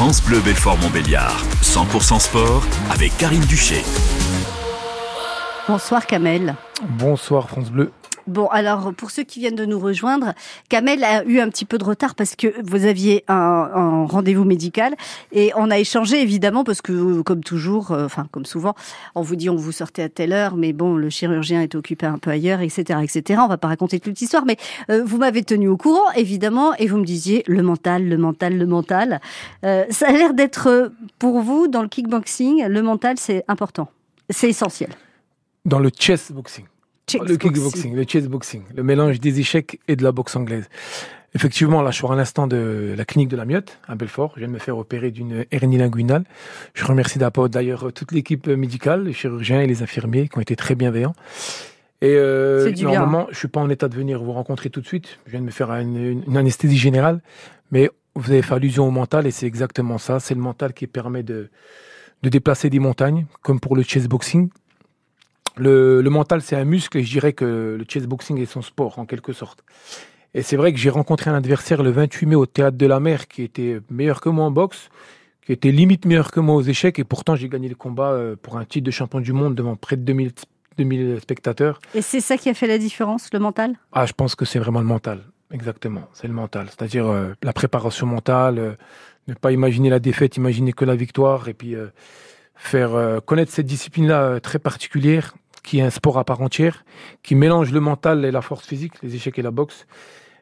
France Bleu Belfort Montbéliard. 100% sport avec Karine Duché. Bonsoir Kamel. Bonsoir France Bleu. Bon, alors pour ceux qui viennent de nous rejoindre, Kamel a eu un petit peu de retard parce que vous aviez un, rendez-vous médical et on a échangé évidemment parce que comme toujours, euh, enfin comme souvent, on vous dit on vous sortait à telle heure, mais bon, le chirurgien est occupé un peu ailleurs, etc., etc. On va pas raconter toute l'histoire, mais euh, vous m'avez tenu au courant évidemment et vous me disiez le mental, le mental, le mental. Euh, ça a l'air d'être pour vous dans le kickboxing, le mental c'est important, c'est essentiel. Dans le chess boxing le kickboxing, le chessboxing, le mélange des échecs et de la boxe anglaise. Effectivement, là, je suis à l'instant de la clinique de la Miotte, à Belfort. Je viens de me faire opérer d'une hernie linguinale. Je remercie d'ailleurs toute l'équipe médicale, les chirurgiens et les infirmiers qui ont été très bienveillants. Et euh, normalement, je suis pas en état de venir vous rencontrer tout de suite. Je viens de me faire une, une anesthésie générale, mais vous avez fait allusion au mental et c'est exactement ça. C'est le mental qui permet de, de déplacer des montagnes, comme pour le chessboxing. Le, mental, c'est un muscle et je dirais que le chessboxing est son sport en quelque sorte. Et c'est vrai que j'ai rencontré un adversaire le 28 mai au Théâtre de la Mer qui était meilleur que moi en boxe, qui était limite meilleur que moi aux échecs et pourtant j'ai gagné le combat euh, pour un titre de champion du monde devant près de 2000, 2000 spectateurs. Et c'est ça qui a fait la différence, le mental? Ah, je pense que c'est vraiment le mental. Exactement, c'est le mental. C'est-à-dire euh, la préparation mentale, euh, ne pas imaginer la défaite, imaginer que la victoire et puis faire connaître cette discipline-là très particulière qui est un sport à part entière, qui mélange le mental et la force physique, les échecs et la boxe.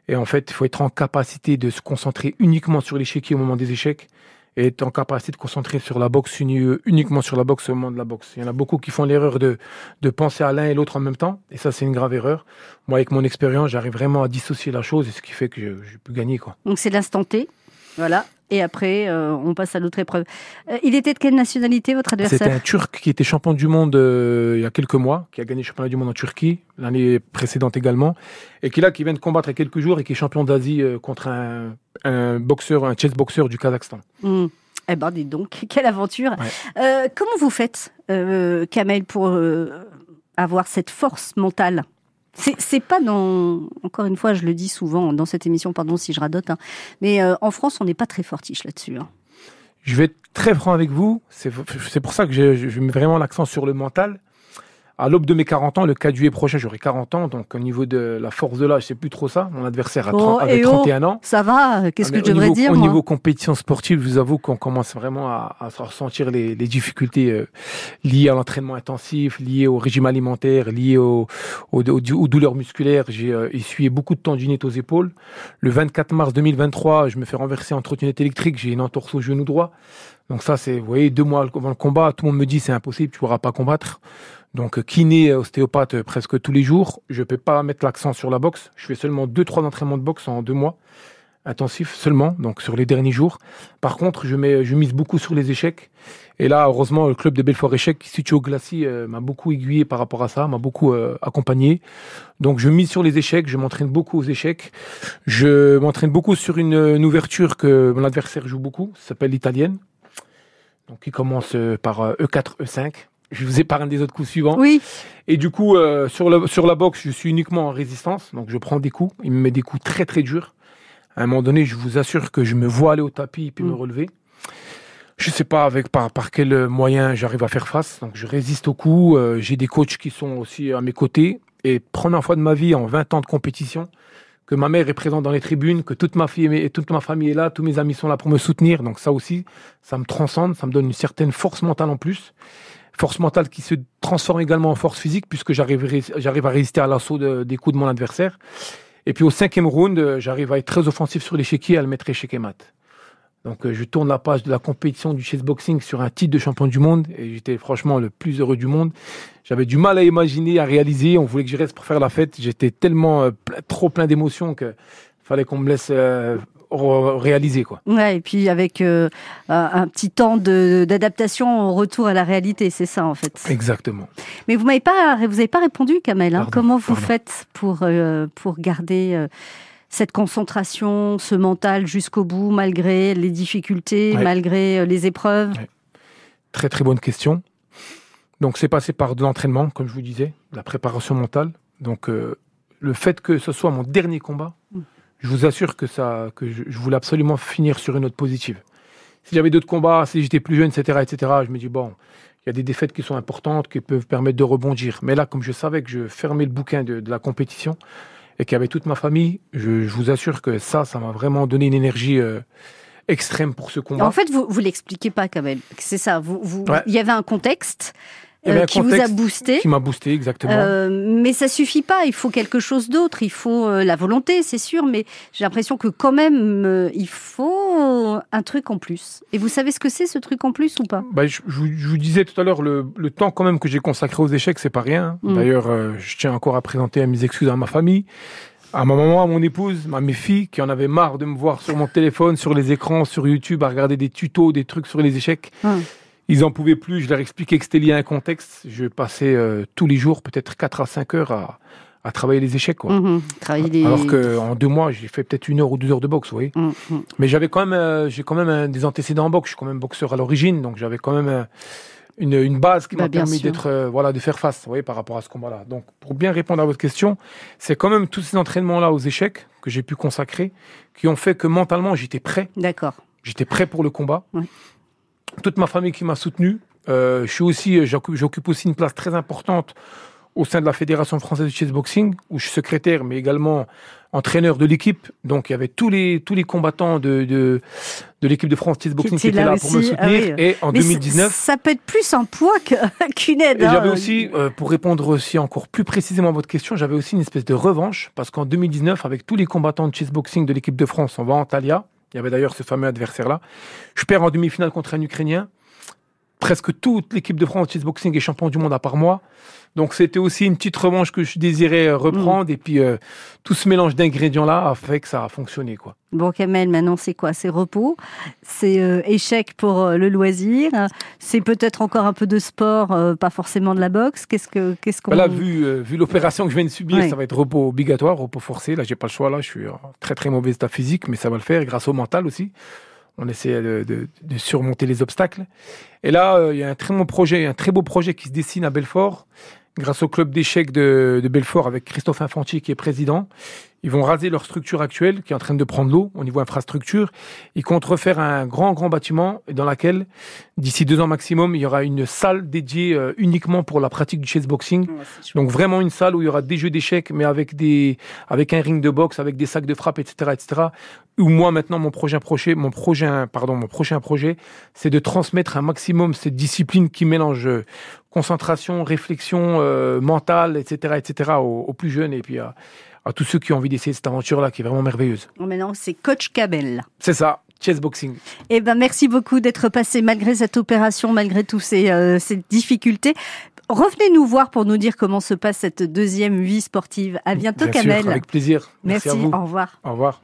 Et en fait, il faut être en capacité de se concentrer uniquement sur l'échec au moment des échecs et être en capacité de concentrer sur la boxe uniquement sur la boxe au moment de la boxe. Il y en a beaucoup qui font l'erreur de, de penser à l'un et l'autre en même temps, et ça c'est une grave erreur. Moi, avec mon expérience, j'arrive vraiment à dissocier la chose, et ce qui fait que j'ai pu gagner. Quoi. Donc c'est l'instant T, voilà. Et après, euh, on passe à l'autre épreuve. Euh, il était de quelle nationalité, votre adversaire C'était un Turc qui était champion du monde euh, il y a quelques mois, qui a gagné le championnat du monde en Turquie, l'année précédente également, et qui là, qui vient de combattre il y a quelques jours et qui est champion d'Asie contre un, boxeur, un chess boxeur du Kazakhstan. Hmm. Eh ben, dites donc, quelle aventure Comment vous faites, Kamel, pour avoir cette force mentale? C'est pas dans, encore une fois, je le dis souvent dans cette émission, pardon si je radote, hein, mais euh, en France, on n'est pas très fortiche là-dessus. Hein. Je vais être très franc avec vous. C'est pour ça que je mets vraiment l'accent sur le mental à l'aube de mes 40 ans, le 4 juillet prochain, j'aurai 40 ans. Donc, au niveau de la force de l'âge, c'est plus trop ça. Mon adversaire a 30, avait 31 ans. Ça va Qu'est-ce que je devrais dire Au niveau compétition sportive, je vous avoue qu'on commence vraiment à, à ressentir les, les difficultés euh, liées à l'entraînement intensif, liées au régime alimentaire, liées au, aux, douleurs musculaires. J'ai euh, essuyé beaucoup de tendinites aux épaules. Le 24 mars 2023, je me fais renverser en trottinette électrique. J'ai une entorse au genou droit. Donc ça, c'est, vous voyez, deux mois avant le combat, tout le monde me dit c'est impossible, tu pourras pas combattre. Donc kiné, ostéopathe presque tous les jours. Je ne peux pas mettre l'accent sur la boxe. Je fais seulement deux, trois entraînements de boxe en deux mois intensifs seulement, donc sur les derniers jours. Par contre, je, mets, je mise beaucoup sur les échecs. Et là, heureusement, le club de Belfort Échecs, situé au Glacis, euh, m'a beaucoup aiguillé par rapport à ça, m'a beaucoup euh, accompagné. Donc, je mise sur les échecs, je m'entraîne beaucoup aux échecs. Je m'entraîne beaucoup sur une, ouverture que mon adversaire joue beaucoup, ça s'appelle l'italienne. Donc, il commence euh, par E4, E5 je vous épargne des autres coups suivants. Oui. Et du coup, euh, sur, le, sur la boxe, je suis uniquement en résistance. Donc, je prends des coups. Il me met des coups très, très durs. À un moment donné, je vous assure que je me vois aller au tapis puis me mm. relever. Je sais pas avec par, par quel moyen j'arrive à faire face. Donc, je résiste aux coups. Euh, j'ai des coachs qui sont aussi à mes côtés. Et première fois de ma vie, en 20 ans de compétition, que ma mère est présente dans les tribunes, que toute ma, fille et toute ma famille est là, tous mes amis sont là pour me soutenir. Donc ça aussi, ça me transcende, ça me donne une certaine force mentale en plus force mentale qui se transforme également en force physique puisque j'arrive, j'arrive à résister à l'assaut des coups de mon adversaire. Et puis au cinquième round, euh, j'arrive à être très offensif sur l'échiquier et à le mettre échec et mat. Donc euh, je tourne la page de la compétition du chessboxing sur un titre de champion du monde et j'étais franchement le plus heureux du monde. J'avais du mal à imaginer, à réaliser. On voulait que je reste pour faire la fête. J'étais tellement euh, trop plein d'émotions que fallait qu'on me laisse réaliser quoi. Ouais, et puis avec euh, un petit temps d'adaptation au retour à la réalité, c'est ça en fait. Exactement. Mais vous m'avez pas vous avez pas répondu Kamel, hein. comment vous faites pour euh, pour garder euh, cette concentration, ce mental jusqu'au bout malgré les difficultés, malgré les épreuves? Très très bonne question. Donc c'est passé par de l'entraînement, comme je vous disais, la préparation mentale. Donc le fait que ce soit mon dernier combat, mm je vous assure que ça, que je, voulais absolument finir sur une note positive. si j'avais d'autres combats, si j'étais plus jeune, etc., etc., je me dis, bon, il y a des défaites qui sont importantes, qui peuvent permettre de rebondir. Mais là, comme je savais que je fermais le bouquin de, de la compétition et qu'il y avait toute ma famille, je, je, vous assure que ça, ça m'a vraiment donné une énergie euh, extrême pour ce combat. En fait, vous vous l'expliquez pas, Kamel. C'est ça. Vous, vous, Ouais. il y avait un contexte. Avait euh, un qui vous a boosté. Qui m'a boosté, exactement. Euh, mais ça suffit pas, il faut quelque chose d'autre, il faut euh, la volonté, c'est sûr, mais j'ai l'impression que quand même, il faut un truc en plus. Et vous savez ce que c'est ce truc en plus ou pas? Bah, je, je vous, disais tout à l'heure, le, le temps quand même que j'ai consacré aux échecs, c'est pas rien. Mm. D'ailleurs, euh, je tiens encore à présenter mes excuses à ma famille, à ma maman, à mon épouse, à mes filles qui en avaient marre de me voir sur mon téléphone, sur les écrans, sur YouTube, à regarder des tutos, des trucs sur les échecs. Ils en pouvaient plus, je leur expliquais que c'était lié à un contexte. Je passais euh, tous les jours, peut-être 4 à 5 heures à, à travailler les échecs. Quoi. Mhm. Travailler les- Alors qu'en deux mois, j'ai fait peut-être une heure ou deux heures de boxe, vous voyez. Mhm. Mais j'avais quand même, euh, j'ai quand même un- des antécédents en boxe. Je suis quand même boxeur à l'origine, donc j'avais quand même euh, une, une base qui Bah, m'a permis d'être, euh, voilà, de faire face, vous voyez, par rapport à ce combat-là. Donc, pour bien répondre à votre question, c'est quand même tous ces entraînements-là aux échecs que j'ai pu consacrer, qui ont fait que mentalement j'étais prêt. D'accord. J'étais prêt pour le combat. Ouais. Toute ma famille qui m'a soutenu. Euh, je suis aussi, euh, j'occupe aussi une place très importante au sein de la Fédération française de chess boxing, où je suis secrétaire, mais également entraîneur de l'équipe. Donc il y avait tous les tous les combattants de de, de l'équipe de France chess boxing qui étaient là pour me soutenir. Ah oui. Et en Mais 2019, c- ça peut être plus un poids qu'une aide. hein. j'avais aussi, euh, pour répondre aussi encore plus précisément à votre question, j'avais aussi une espèce de revanche, parce qu'en 2019, avec tous les combattants de chessboxing de l'équipe de France, on va en Antalya, il y avait d'ailleurs ce fameux adversaire-là, je perds en demi-finale contre un Ukrainien, presque toute l'équipe de France de chessboxing est champion du monde à part moi, donc c'était aussi une petite revanche que je désirais euh, reprendre, et puis euh, tout ce mélange d'ingrédients-là a fait que ça a fonctionné, quoi. Bon, Kamel, maintenant, c'est quoi? C'est repos, c'est euh, échec pour euh, le loisir, c'est peut-être encore un peu de sport, pas forcément de la boxe? Qu'est-ce que qu'est-ce qu'on Là, vu, vu l'opération que je viens de subir, Ouais. ça va être repos obligatoire, repos forcé. Là, j'ai pas le choix. Là, je suis en très très mauvais état physique, mais ça va le faire grâce au mental aussi. On essaie de, surmonter les obstacles. Et là, euh, il y a un très bon projet, un très beau projet qui se dessine à Belfort, grâce au club d'échecs de, de Belfort avec Christophe Infanti qui est président. Ils vont raser leur structure actuelle qui est en train de prendre l'eau au niveau infrastructure. Ils comptent refaire un grand, grand bâtiment dans laquelle, d'ici deux ans maximum, il y aura une salle dédiée euh, uniquement pour la pratique du chessboxing. Donc vraiment une salle où il y aura des jeux d'échecs, mais avec des, avec un ring de boxe, avec des sacs de frappe, etc., etc. Où moi maintenant mon prochain projet, mon prochain, pardon, mon prochain projet, c'est de transmettre un maximum cette discipline qui mélange euh, concentration, réflexion euh, mentale, etc., etc. Aux, aux plus jeunes et puis à, à tous ceux qui ont envie d'essayer cette aventure-là qui est vraiment merveilleuse. Bon, Maintenant, c'est coach Kamel. C'est ça, chessboxing. Eh ben, merci beaucoup d'être passé malgré cette opération, malgré tous ces, euh, ces difficultés. Revenez nous voir pour nous dire comment se passe cette deuxième vie sportive. À bientôt, Bien sûr, Kamel. avec plaisir. Merci, Merci à vous. au revoir. Au revoir.